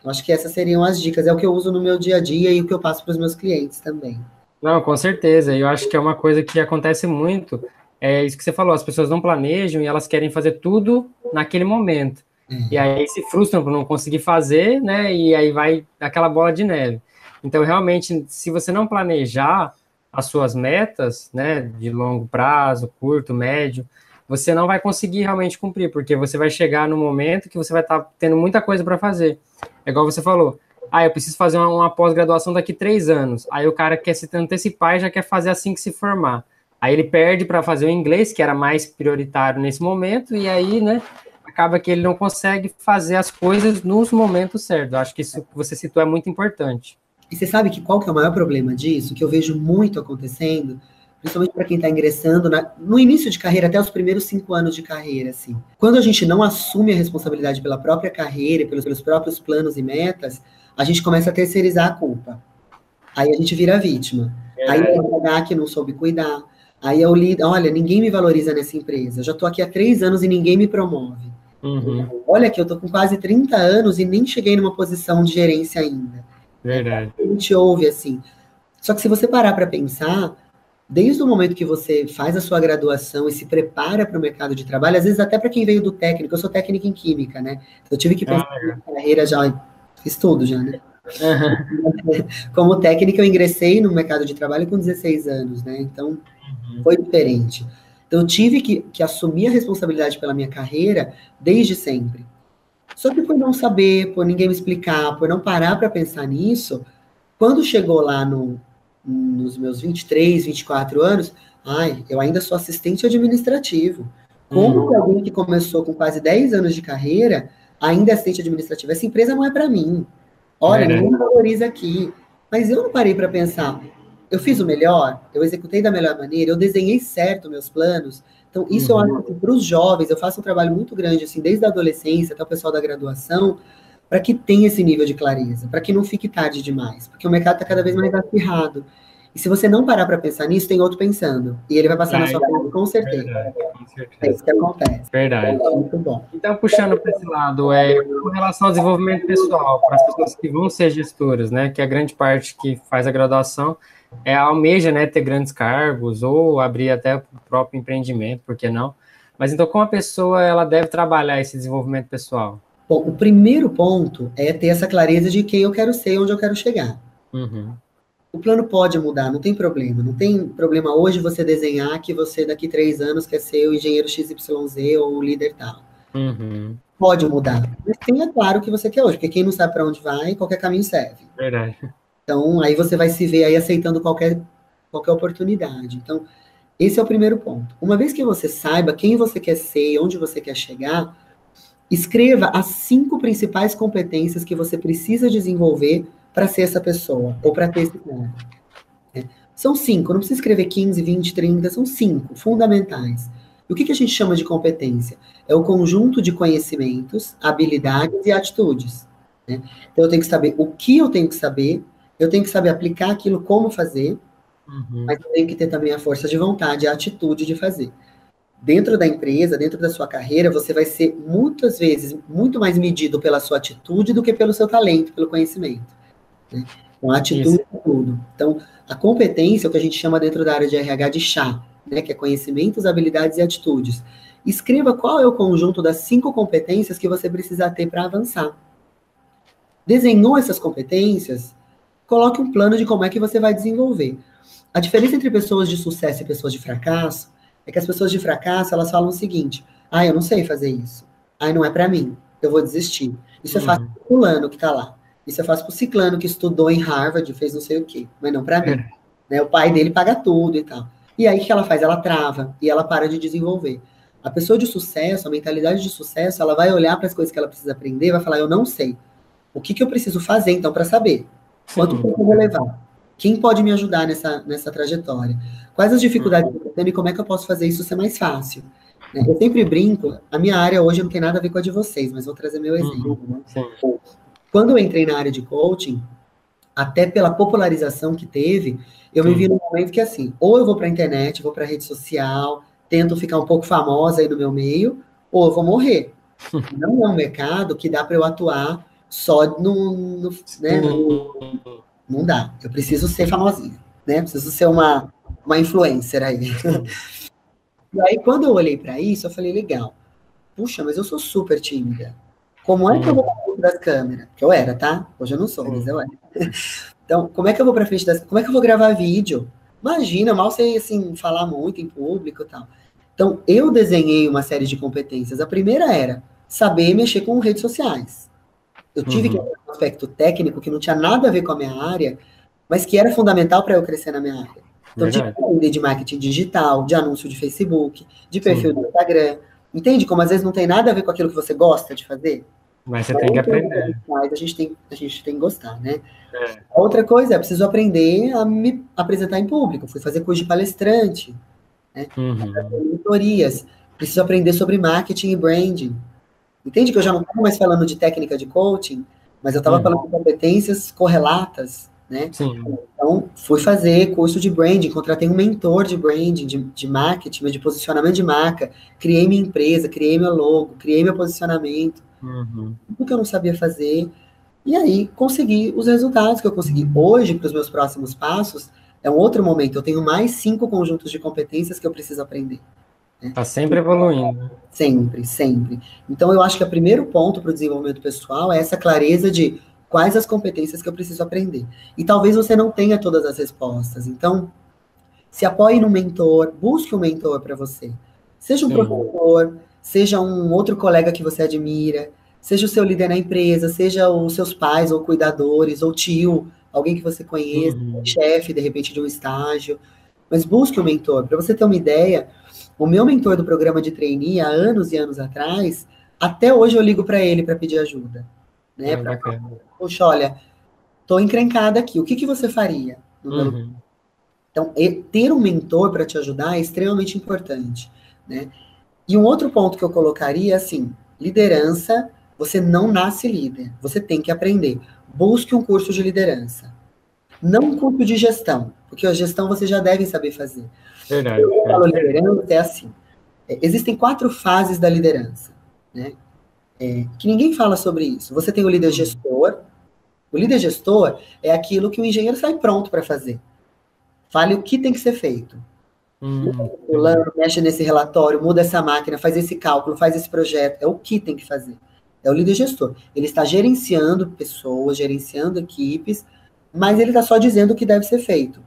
Eu acho que essas seriam as dicas. É o que eu uso no meu dia a dia e o que eu passo para os meus clientes também. Não, com certeza. Eu acho que é uma coisa que acontece muito. É isso que você falou, as pessoas não planejam e elas querem fazer tudo naquele momento. Uhum. E aí se frustram por não conseguir fazer, né? E aí vai aquela bola de neve. Então, realmente, se você não planejar as suas metas, né, de longo prazo, curto, médio, você não vai conseguir realmente cumprir, porque você vai chegar no momento que você vai estar tá tendo muita coisa para fazer. É igual você falou, ah, eu preciso fazer uma, uma pós-graduação daqui três anos. Aí o cara quer se antecipar e já quer fazer assim que se formar. Aí ele perde para fazer o inglês, que era mais prioritário nesse momento, e aí, né, acaba que ele não consegue fazer as coisas nos momentos certos. Acho que isso que você citou é muito importante. E você sabe que qual que é o maior problema disso, que eu vejo muito acontecendo? principalmente para quem está ingressando na, no início de carreira, até os primeiros cinco anos de carreira, assim. Quando a gente não assume a responsabilidade pela própria carreira, pelos, pelos próprios planos e metas, a gente começa a terceirizar a culpa. Aí a gente vira vítima. É. Aí é o RH que não soube cuidar. Aí é o líder, olha, ninguém me valoriza nessa empresa. Eu já estou aqui há três anos e ninguém me promove. Uhum. Olha que eu estou com quase 30 anos e nem cheguei numa posição de gerência ainda. Verdade. A gente ouve assim. Só que se você parar para pensar, desde o momento que você faz a sua graduação e se prepara para o mercado de trabalho, às vezes até para quem veio do técnico, eu sou técnica em química, né? Eu tive que pensar ah, na carreira já, fiz tudo já, né? Uhum. Como técnica, eu ingressei no mercado de trabalho com 16 anos, né? Então, uhum. foi diferente. Então, eu tive que, que assumir a responsabilidade pela minha carreira desde sempre. Só que por não saber, por ninguém me explicar, por não parar para pensar nisso, quando chegou lá no, nos meus 23, 24 anos, ai, eu ainda sou assistente administrativo. Como uhum. que alguém que começou com quase 10 anos de carreira ainda é assistente administrativo? Essa empresa não é para mim. Olha, é. ninguém me valoriza aqui. Mas eu não parei para pensar. Eu fiz o melhor, eu executei da melhor maneira, eu desenhei certo meus planos. Então, isso uhum. eu acho que para os jovens, eu faço um trabalho muito grande, assim, desde a adolescência até o pessoal da graduação, para que tenha esse nível de clareza, para que não fique tarde demais, porque o mercado está cada vez mais acirrado. E se você não parar para pensar nisso, tem outro pensando. E ele vai passar na sua frente, com certeza. Verdade, com certeza. É isso que acontece. Verdade. É muito bom. Então, puxando para esse lado, é, com relação ao desenvolvimento pessoal, para as pessoas que vão ser gestoras, né, que é a grande parte que faz a graduação é, almeja né, ter grandes cargos ou abrir até o próprio empreendimento, por que não? Mas então, como a pessoa ela deve trabalhar esse desenvolvimento pessoal? Bom, o primeiro ponto é ter essa clareza de quem eu quero ser e onde eu quero chegar. Uhum. O plano pode mudar, não tem problema. Não tem problema hoje você desenhar que você daqui três anos quer ser o engenheiro XYZ ou o líder tal. Uhum. Pode mudar. Mas tenha claro o que você quer hoje, porque quem não sabe para onde vai, qualquer caminho serve. Verdade. Então, aí você vai se ver aí aceitando qualquer, qualquer oportunidade. Então, esse é o primeiro ponto. Uma vez que você saiba quem você quer ser e onde você quer chegar, escreva as cinco principais competências que você precisa desenvolver para ser essa pessoa, ou para ter esse cargo. É. São cinco, não precisa escrever 15, 20, 30, são cinco, fundamentais. E o que, que a gente chama de competência? É o conjunto de conhecimentos, habilidades e atitudes. Né? Então, eu tenho que saber o que eu tenho que saber, eu tenho que saber aplicar aquilo, como fazer, uhum. mas eu tenho que ter também a força de vontade, a atitude de fazer. Dentro da empresa, dentro da sua carreira, você vai ser muitas vezes muito mais medido pela sua atitude do que pelo seu talento, pelo conhecimento. Né? Então, a atitude é tudo. Então, a competência o que a gente chama dentro da área de RH de chá, né? que é conhecimentos, habilidades e atitudes. Escreva qual é o conjunto das cinco competências que você precisa ter para avançar. Desenhou essas competências, coloque um plano de como é que você vai desenvolver. A diferença entre pessoas de sucesso e pessoas de fracasso é que as pessoas de fracasso, elas falam o seguinte: "Ah, eu não sei fazer isso. Ah, não é para mim. Eu vou desistir". Isso uhum. é fácil pro fulano que tá lá. Isso é fácil pro ciclano que estudou em Harvard, fez não sei o quê, mas não para mim. É. Né? O pai dele paga tudo e tal. E aí o que ela faz? Ela trava e ela para de desenvolver. A pessoa de sucesso, a mentalidade de sucesso, ela vai olhar para as coisas que ela precisa aprender, vai falar: "Eu não sei. O que, que eu preciso fazer então para saber?" Quanto tempo eu vou levar? Quem pode me ajudar nessa, nessa trajetória? Quais as dificuldades que eu tenho e como é que eu posso fazer isso ser mais fácil? Né? Eu sempre brinco, a minha área hoje não tem nada a ver com a de vocês, mas vou trazer meu uhum. exemplo. Né? Quando eu entrei na área de coaching, até pela popularização que teve, eu Sim. me vi num momento que assim, ou eu vou para a internet, vou para a rede social, tento ficar um pouco famosa aí no meu meio, ou eu vou morrer. Não é um mercado que dá para eu atuar só no, no, né, no, não dá. Eu preciso ser famosinha, né? Preciso ser uma, uma influencer aí. e aí, quando eu olhei para isso, eu falei, legal. Puxa, mas eu sou super tímida. Como é que eu vou para frente das câmeras? Que eu era, tá? Hoje eu não sou, mas eu era. Então, como é que eu vou para frente das Como é que eu vou gravar vídeo? Imagina, mal sei, assim, falar muito em público e tal. Então, eu desenhei uma série de competências. A primeira era saber mexer com redes sociais. Eu tive uhum. que um aspecto técnico que não tinha nada a ver com a minha área, mas que era fundamental para eu crescer na minha área. Então, tive que aprender de marketing digital, de anúncio de Facebook, de perfil Sim. do Instagram. Entende como às vezes não tem nada a ver com aquilo que você gosta de fazer? Mas você tem que aprender. Mas a gente tem, a gente tem que gostar, né? É. Outra coisa é, preciso aprender a me apresentar em público. Fui fazer curso de palestrante, né? Uhum. Preciso aprender sobre marketing e branding. Entende que eu já não estava mais falando de técnica de coaching, mas eu estava uhum. falando de competências correlatas, né? Sim. Então, fui fazer curso de branding, contratei um mentor de branding, de, de marketing, de posicionamento de marca, criei minha empresa, criei meu logo, criei meu posicionamento, uhum. tudo que eu não sabia fazer, e aí consegui os resultados que eu consegui. Hoje, para os meus próximos passos, é um outro momento, eu tenho mais cinco conjuntos de competências que eu preciso aprender. Está sempre evoluindo. Sempre, sempre. Então, eu acho que o primeiro ponto para o desenvolvimento pessoal é essa clareza de quais as competências que eu preciso aprender. E talvez você não tenha todas as respostas. Então, se apoie no mentor, busque um mentor para você. Seja um Sim. professor, seja um outro colega que você admira, Seja o seu líder na empresa, seja os seus pais ou cuidadores, ou tio, alguém que você conheça, uhum. chefe, de repente, de um estágio. Mas busque um mentor. Para você ter uma ideia, o meu mentor do programa de trainee, há anos e anos atrás, até hoje eu ligo para ele para pedir ajuda. Né? É, pra, Poxa, olha, tô encrencada aqui, o que, que você faria? Uhum. Então, ter um mentor para te ajudar é extremamente importante, né? E um outro ponto que eu colocaria é assim, liderança, você não nasce líder, você tem que aprender. Busque um curso de liderança. Não um curso de gestão, porque a gestão você já deve saber fazer. Verdade. Eu falo liderança é assim. É, existem quatro fases da liderança, né? É, que ninguém fala sobre isso. Você tem o líder gestor. O líder gestor é aquilo que o engenheiro sai pronto para fazer. Fale o que tem que ser feito. Hum. Fulano mexe nesse relatório, muda essa máquina, faz esse cálculo, faz esse projeto. É o que tem que fazer. É o líder gestor. Ele está gerenciando pessoas, gerenciando equipes, mas ele está só dizendo o que deve ser feito.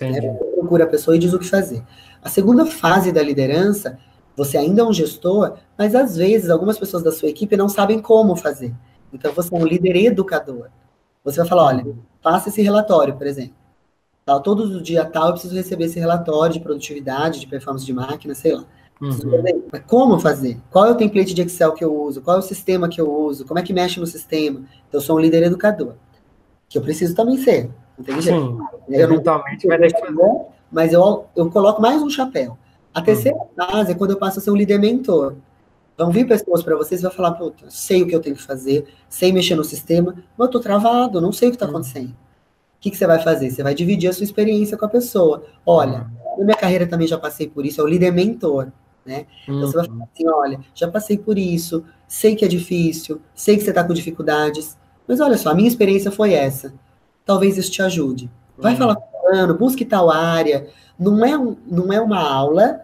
Né? Procura a pessoa e diz o que fazer. A segunda fase da liderança, você ainda é um gestor, mas às vezes algumas pessoas da sua equipe não sabem como fazer. Então você é um líder educador. Você vai falar, olha, faça esse relatório, por exemplo. Tal, todos os dias tal, eu preciso receber esse relatório de produtividade, de performance de máquina, sei lá. Uhum. Mas como fazer? Qual é o template de Excel que eu uso? Qual é o sistema que eu uso? Como é que mexe no sistema? Então, eu sou um líder educador. Que eu preciso também ser. Não tem jeito. Sim, eu eventualmente vai deixar. Mas eu, eu coloco mais um chapéu. A terceira uhum. fase é quando eu passo a ser um líder mentor. Vão vir pessoas para vocês e vão falar, puta, sei o que eu tenho que fazer, sei mexer no sistema, mas eu tô travado, não sei o que está uhum. acontecendo. O que, que você vai fazer? Você vai dividir a sua experiência com a pessoa. Olha, uhum. na minha carreira também já passei por isso, é o líder mentor né? Então você vai falar assim, olha, já passei por isso, sei que é difícil, sei que você está com dificuldades, mas olha só, a minha experiência foi essa. Talvez isso te ajude. Vai uhum. falar com o plano, busque tal área. Não é, um, não é uma aula,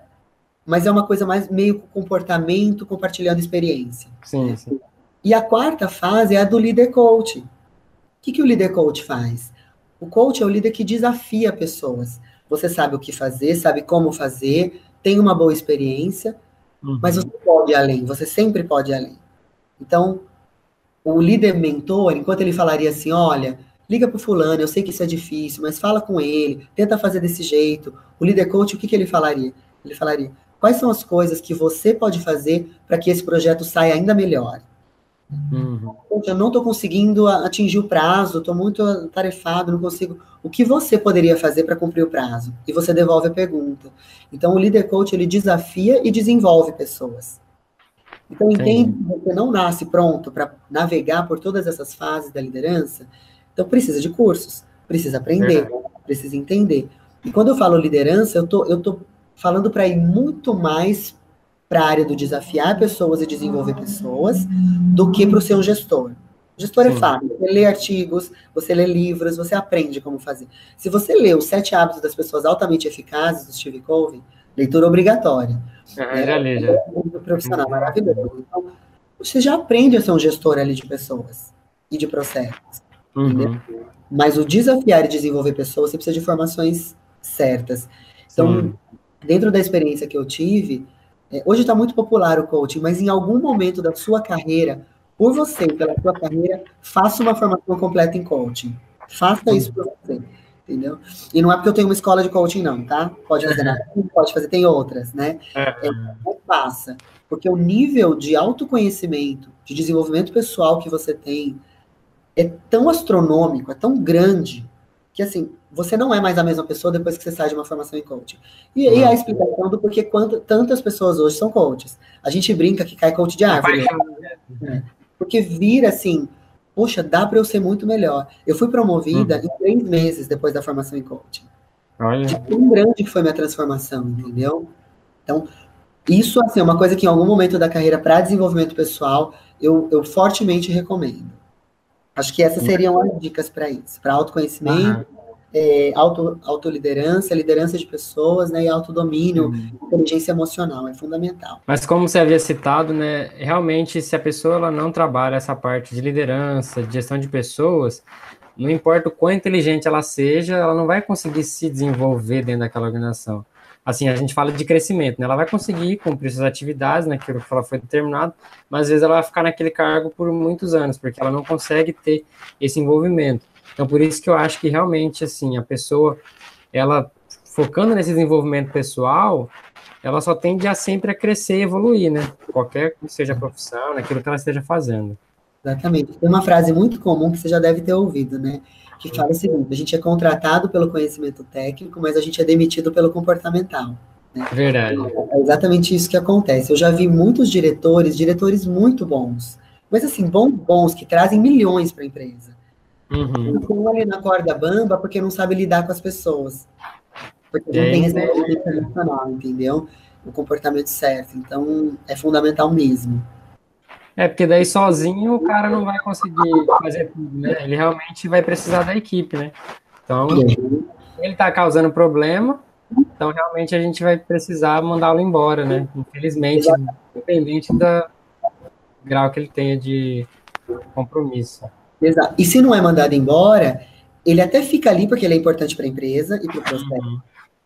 mas é uma coisa mais meio comportamento, compartilhando experiência. Sim, sim. E a quarta fase é a do líder coach. O que, que o líder coach faz? O coach é o líder que desafia pessoas. Você sabe o que fazer, sabe como fazer, tem uma boa experiência, uhum. mas você pode ir além, você sempre pode ir além. Então, o líder mentor, enquanto ele falaria assim, olha, liga para o fulano, eu sei que isso é difícil, mas fala com ele, tenta fazer desse jeito. O líder coach, o que, que ele falaria? Ele falaria, quais são as coisas que você pode fazer para que esse projeto saia ainda melhor? Uhum. Eu não estou conseguindo atingir o prazo, estou muito tarefado, não consigo. O que você poderia fazer para cumprir o prazo? E você devolve a pergunta. Então, o líder coach ele desafia e desenvolve pessoas. Então, entende que você não nasce pronto para navegar por todas essas fases da liderança. Então, precisa de cursos, precisa aprender, precisa entender. E quando eu falo liderança, eu tô, eu tô falando para ir muito mais para a área do desafiar pessoas e desenvolver pessoas do que para o ser um gestor. O gestor é Sim. é fácil. Você lê artigos, você lê livros, você aprende como fazer. Se você lê os sete hábitos das pessoas altamente eficazes do Steve Covey, leitura obrigatória. Ah, é, já li, já. É um profissional maravilhoso. Então, você já aprende a ser um gestor ali de pessoas e de processos. Uhum. Mas o desafiar e desenvolver pessoas, você precisa de formações certas. Então, Sim. dentro da experiência que eu tive, é, hoje está muito popular o coaching, mas em algum momento da sua carreira, por você, pela sua carreira, faça uma formação completa em coaching. Faça isso por você, entendeu? E não é porque eu tenho uma escola de coaching, não, tá? Pode fazer nada, pode fazer, tem outras, né? É, não faça. Porque o nível de autoconhecimento, de desenvolvimento pessoal que você tem, é tão astronômico, é tão grande, que assim, você não é mais a mesma pessoa depois que você sai de uma formação em coaching. E, e a explicação do porquê quanto, tantas pessoas hoje são coaches. A gente brinca que cai coach de árvore. Né? Porque vira assim, poxa, dá para eu ser muito melhor. Eu fui promovida uhum. em três meses depois da formação em coaching. Olha. De tão grande que foi minha transformação, entendeu? Então, isso assim, é uma coisa que em algum momento da carreira para desenvolvimento pessoal, eu, eu fortemente recomendo. Acho que essas seriam as dicas para isso, para autoconhecimento, uhum. é, auto, autoliderança, liderança de pessoas, né, e autodomínio, uhum. inteligência emocional, é fundamental. Mas como você havia citado, né, realmente se a pessoa ela não trabalha essa parte de liderança, de gestão de pessoas, não importa o quão inteligente ela seja, ela não vai conseguir se desenvolver dentro daquela organização. Assim, a gente fala de crescimento, né? Ela vai conseguir cumprir suas atividades naquilo que ela foi determinado, mas às vezes ela vai ficar naquele cargo por muitos anos, porque ela não consegue ter esse envolvimento. Então, por isso que eu acho que realmente, assim, a pessoa, ela focando nesse desenvolvimento pessoal, ela só tende a sempre a crescer e evoluir, né? Qualquer que seja a profissão, naquilo que ela esteja fazendo. Exatamente. Tem uma frase muito comum que você já deve ter ouvido, né? Que fala o seguinte: a gente é contratado pelo conhecimento técnico, mas a gente é demitido pelo comportamental. Né? Verdade. É exatamente isso que acontece. Eu já vi muitos diretores, diretores muito bons, mas assim, bons, bons, que trazem milhões para a empresa. Uhum. Estão ali na corda bamba porque não sabe lidar com as pessoas. Porque não tem esse emocional, entendeu? O comportamento certo. Então, é fundamental mesmo. É, porque daí sozinho o cara não vai conseguir fazer tudo, né? Ele realmente vai precisar da equipe, né? Então, ele está causando problema, então realmente a gente vai precisar mandá-lo embora, né? Infelizmente, independente do grau que ele tenha de compromisso. Exato. E se não é mandado embora, ele até fica ali porque ele é importante para a empresa e para o processo. Uhum.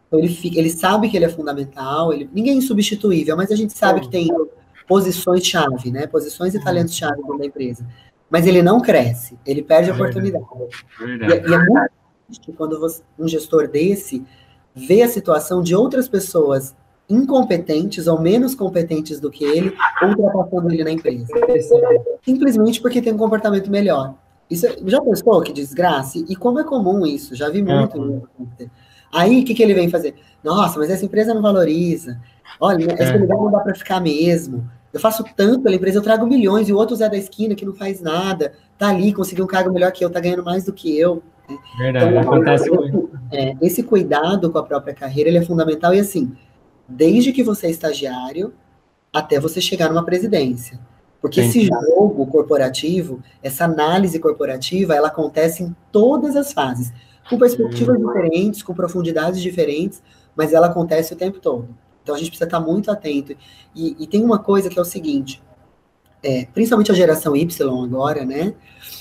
Então ele, fica, ele sabe que ele é fundamental, ele, ninguém é insubstituível, mas a gente sabe que tem posições-chave, né? Posições e talentos-chave dentro da empresa. Mas ele não cresce, ele perde a oportunidade. E, é, e, é muito triste quando você, um gestor desse vê a situação de outras pessoas incompetentes ou menos competentes do que ele, ultrapassando ele na empresa. Simplesmente porque tem um comportamento melhor. Isso, é, já pensou que desgraça? E como é comum isso? Já vi muito. Uhum. Aí, o que, que ele vem fazer? Nossa, mas essa empresa não valoriza. Olha, esse é. lugar não dá para ficar mesmo. Eu faço tanto pela empresa, eu trago milhões, e o outro Zé da esquina que não faz nada, tá ali, conseguiu um cargo melhor que eu, tá ganhando mais do que eu. Verdade, então, acontece muito. É, esse cuidado com a própria carreira, ele é fundamental, e assim, desde que você é estagiário, até você chegar numa presidência. Porque esse jogo corporativo, essa análise corporativa, ela acontece em todas as fases, com perspectivas hum. diferentes, com profundidades diferentes, mas ela acontece o tempo todo. Então a gente precisa estar muito atento. E, e tem uma coisa que é o seguinte: é, principalmente a geração Y agora, né?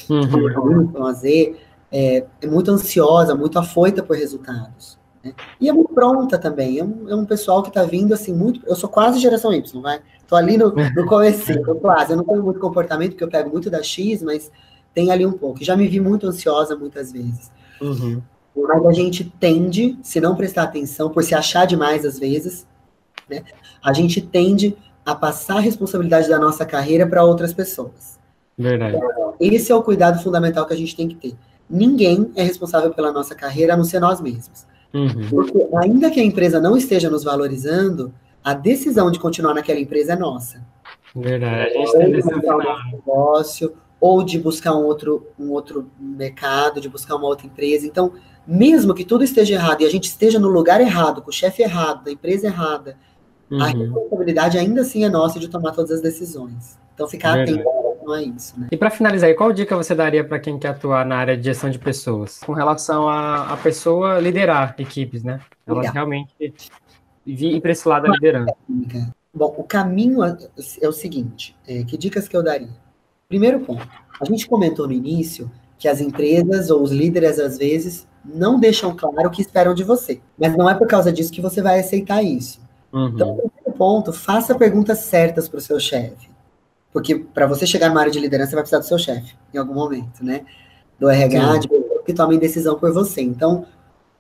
Uhum. A Z, é, é, muito ansiosa, muito afoita por resultados. Né? E é muito pronta também. É um, é um pessoal que está vindo assim, muito. Eu sou quase geração Y, vai? Tô ali no, no começo, quase. Eu não tenho muito comportamento, porque eu pego muito da X, mas tem ali um pouco. Já me vi muito ansiosa muitas vezes. Uhum. Mas a gente tende, se não prestar atenção, por se achar demais às vezes, né? A gente tende a passar a responsabilidade da nossa carreira para outras pessoas. Verdade. Então, esse é o cuidado fundamental que a gente tem que ter. Ninguém é responsável pela nossa carreira a não ser nós mesmos. Uhum. Porque ainda que a empresa não esteja nos valorizando, a decisão de continuar naquela empresa é nossa. Verdade. A gente tem decisão um negócio, ou de buscar um outro, um outro mercado, de buscar uma outra empresa. Então, mesmo que tudo esteja errado e a gente esteja no lugar errado, com o chefe errado, da empresa errada, Uhum. A responsabilidade ainda assim é nossa de tomar todas as decisões. Então, ficar Verdade. atento a isso. Né? E para finalizar, qual dica você daria para quem quer atuar na área de gestão de pessoas? Com relação a, a pessoa liderar equipes, né? Elas Legal. realmente ir para esse lado da liderança. Bom, o caminho é, é o seguinte: é, que dicas que eu daria? Primeiro ponto, a gente comentou no início que as empresas ou os líderes, às vezes, não deixam claro o que esperam de você. Mas não é por causa disso que você vai aceitar isso. Uhum. Então, primeiro ponto, faça perguntas certas para o seu chefe. Porque para você chegar numa área de liderança, você vai precisar do seu chefe, em algum momento, né? Do RH, de que tomem decisão por você. Então,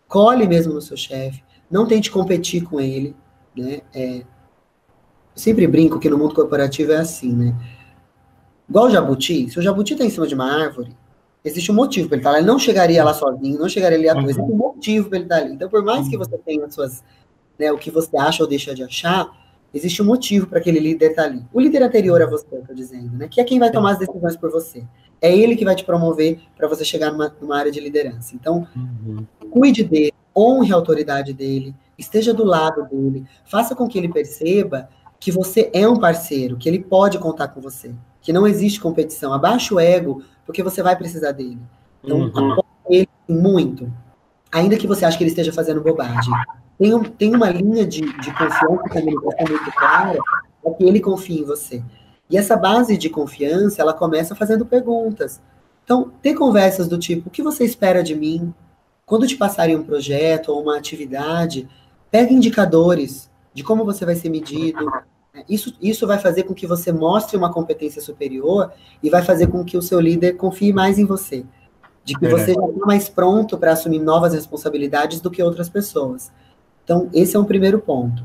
colhe mesmo no seu chefe, não tente competir com ele, né? É, eu sempre brinco que no mundo corporativo é assim, né? Igual o jabuti, se o jabuti está em cima de uma árvore, existe um motivo para ele estar tá lá. Ele não chegaria lá sozinho, não chegaria ali à toa. Existe um motivo para ele estar tá ali. Então, por mais que você tenha as suas né, o que você acha ou deixa de achar, existe um motivo para aquele líder estar tá ali. O líder anterior a você, eu estou dizendo, né, que é quem vai tomar as decisões por você. É ele que vai te promover para você chegar numa, numa, área de liderança. Então, uhum. cuide dele, honre a autoridade dele, esteja do lado dele, faça com que ele perceba que você é um parceiro, que ele pode contar com você, que não existe competição. Abaixa o ego, porque você vai precisar dele. Então, uhum. ele muito, ainda que você ache que ele esteja fazendo bobagem tem, um, tem uma linha de, de confiança e comunicação muito clara para que ele confie em você. E essa base de confiança, ela começa fazendo perguntas. Então, ter conversas do tipo, o que você espera de mim? Quando te passarem um projeto ou uma atividade, pega indicadores de como você vai ser medido. Isso, isso vai fazer com que você mostre uma competência superior e vai fazer com que o seu líder confie mais em você. De que você já está mais pronto para assumir novas responsabilidades do que outras pessoas. Então, esse é um primeiro ponto.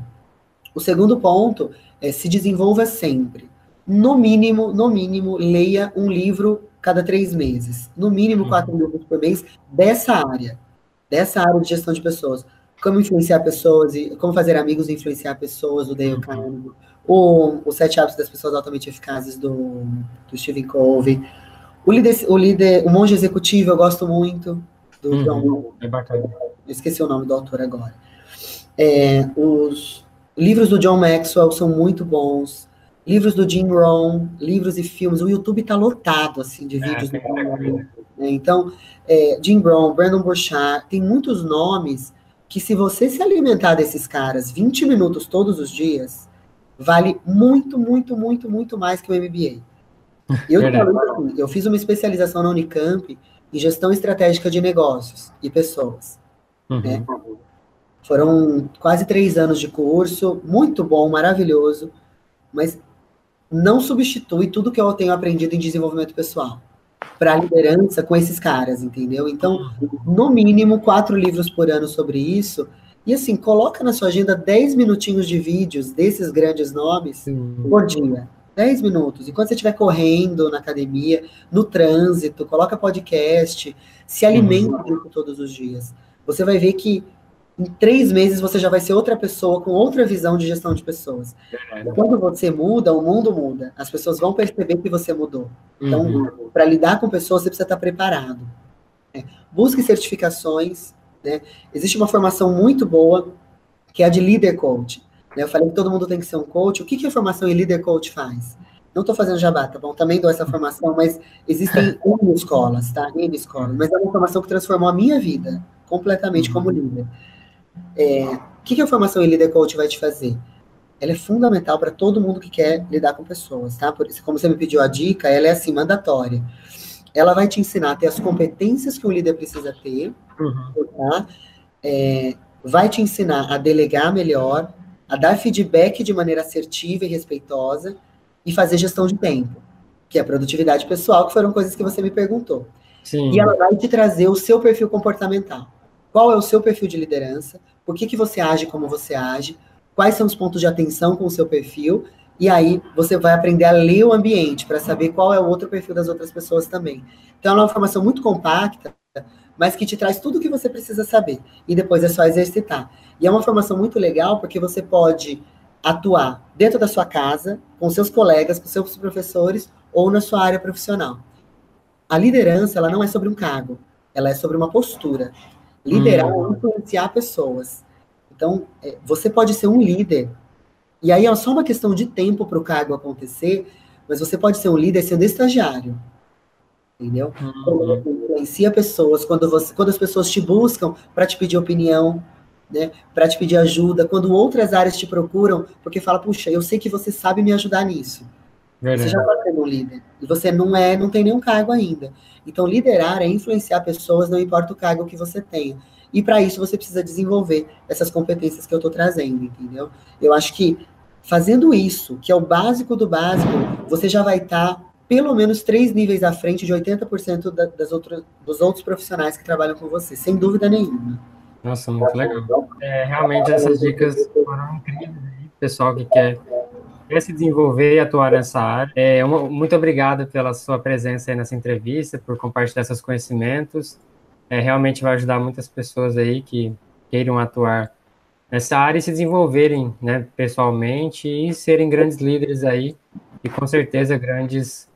O segundo ponto é se desenvolva sempre. No mínimo, no mínimo, leia um livro cada três meses. No mínimo, quatro uhum. livros por mês dessa área. Dessa área de gestão de pessoas como influenciar pessoas e como fazer amigos e influenciar pessoas do Dale Carnegie, o, o Sete Hábitos das Pessoas Altamente Eficazes do, do Stephen Covey, o líder, o líder, o Monge Executivo eu gosto muito do uhum, John, é bacana. esqueci o nome do autor agora. É, os livros do John Maxwell são muito bons. Livros do Jim Rohn, livros e filmes. O YouTube está lotado assim de é, vídeos. É, do né? Então, é, Jim Rohn, Brandon Burchard, tem muitos nomes que se você se alimentar desses caras 20 minutos todos os dias, vale muito, muito, muito, muito mais que o MBA. Eu, eu fiz uma especialização na Unicamp em gestão estratégica de negócios e pessoas. Uhum. Né? Foram quase três anos de curso, muito bom, maravilhoso, mas não substitui tudo que eu tenho aprendido em desenvolvimento pessoal para liderança com esses caras, entendeu? Então, no mínimo, quatro livros por ano sobre isso. E assim, coloca na sua agenda 10 minutinhos de vídeos desses grandes nomes por dia. 10 minutos. Enquanto você estiver correndo na academia, no trânsito, coloca podcast, se alimenta uhum. todos os dias. Você vai ver que em três meses você já vai ser outra pessoa com outra visão de gestão de pessoas. Quando você muda, o mundo muda. As pessoas vão perceber que você mudou. Então, uhum. para lidar com pessoas, você precisa estar preparado. É. Busque certificações. Né? Existe uma formação muito boa, que é a de Leader Coach. Né? Eu falei que todo mundo tem que ser um coach. O que, que a formação em Leader Coach faz? Não estou fazendo jabá, tá bom? Também dou essa formação, mas existem N escolas, tá? N escolas. Mas é uma formação que transformou a minha vida completamente como líder. É, o que, que a formação em Leader Coach vai te fazer? Ela é fundamental para todo mundo que quer lidar com pessoas, tá? Por isso, como você me pediu a dica, ela é assim, mandatória. Ela vai te ensinar a ter as competências que o líder precisa ter, uhum. tá? É, vai te ensinar a delegar melhor, a dar feedback de maneira assertiva e respeitosa e fazer gestão de tempo, que é produtividade pessoal, que foram coisas que você me perguntou. Sim. E ela vai te trazer o seu perfil comportamental. Qual é o seu perfil de liderança? Por que, que você age como você age? Quais são os pontos de atenção com o seu perfil? E aí você vai aprender a ler o ambiente para saber qual é o outro perfil das outras pessoas também. Então é uma formação muito compacta, mas que te traz tudo o que você precisa saber. E depois é só exercitar. E é uma formação muito legal porque você pode atuar dentro da sua casa, com seus colegas, com seus professores ou na sua área profissional. A liderança, ela não é sobre um cargo, ela é sobre uma postura. Liderar hum. é influenciar pessoas. Então, é, você pode ser um líder. E aí é só uma questão de tempo para o cargo acontecer, mas você pode ser um líder sendo estagiário. Entendeu? Hum. Quando você influencia pessoas, quando, você, quando as pessoas te buscam para te pedir opinião, né, para te pedir ajuda, quando outras áreas te procuram, porque fala, puxa, eu sei que você sabe me ajudar nisso. Verdade. Você já está sendo um líder. E você não é, não tem nenhum cargo ainda. Então, liderar é influenciar pessoas, não importa o cargo que você tenha. E para isso você precisa desenvolver essas competências que eu estou trazendo, entendeu? Eu acho que fazendo isso, que é o básico do básico, você já vai estar tá pelo menos três níveis à frente de 80% da, das outras, dos outros profissionais que trabalham com você, sem dúvida nenhuma. Nossa, muito legal. É, realmente essas dicas foram incríveis, pessoal que quer quer se desenvolver e atuar nessa área. É, uma, muito obrigado pela sua presença aí nessa entrevista, por compartilhar seus conhecimentos. É, realmente vai ajudar muitas pessoas aí que queiram atuar nessa área e se desenvolverem né, pessoalmente e serem grandes líderes aí e com certeza grandes,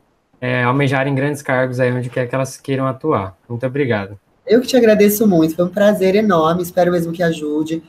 é, almejarem grandes cargos aí onde quer que elas queiram atuar. Muito obrigado. Eu que te agradeço muito, foi um prazer enorme, espero mesmo que ajude.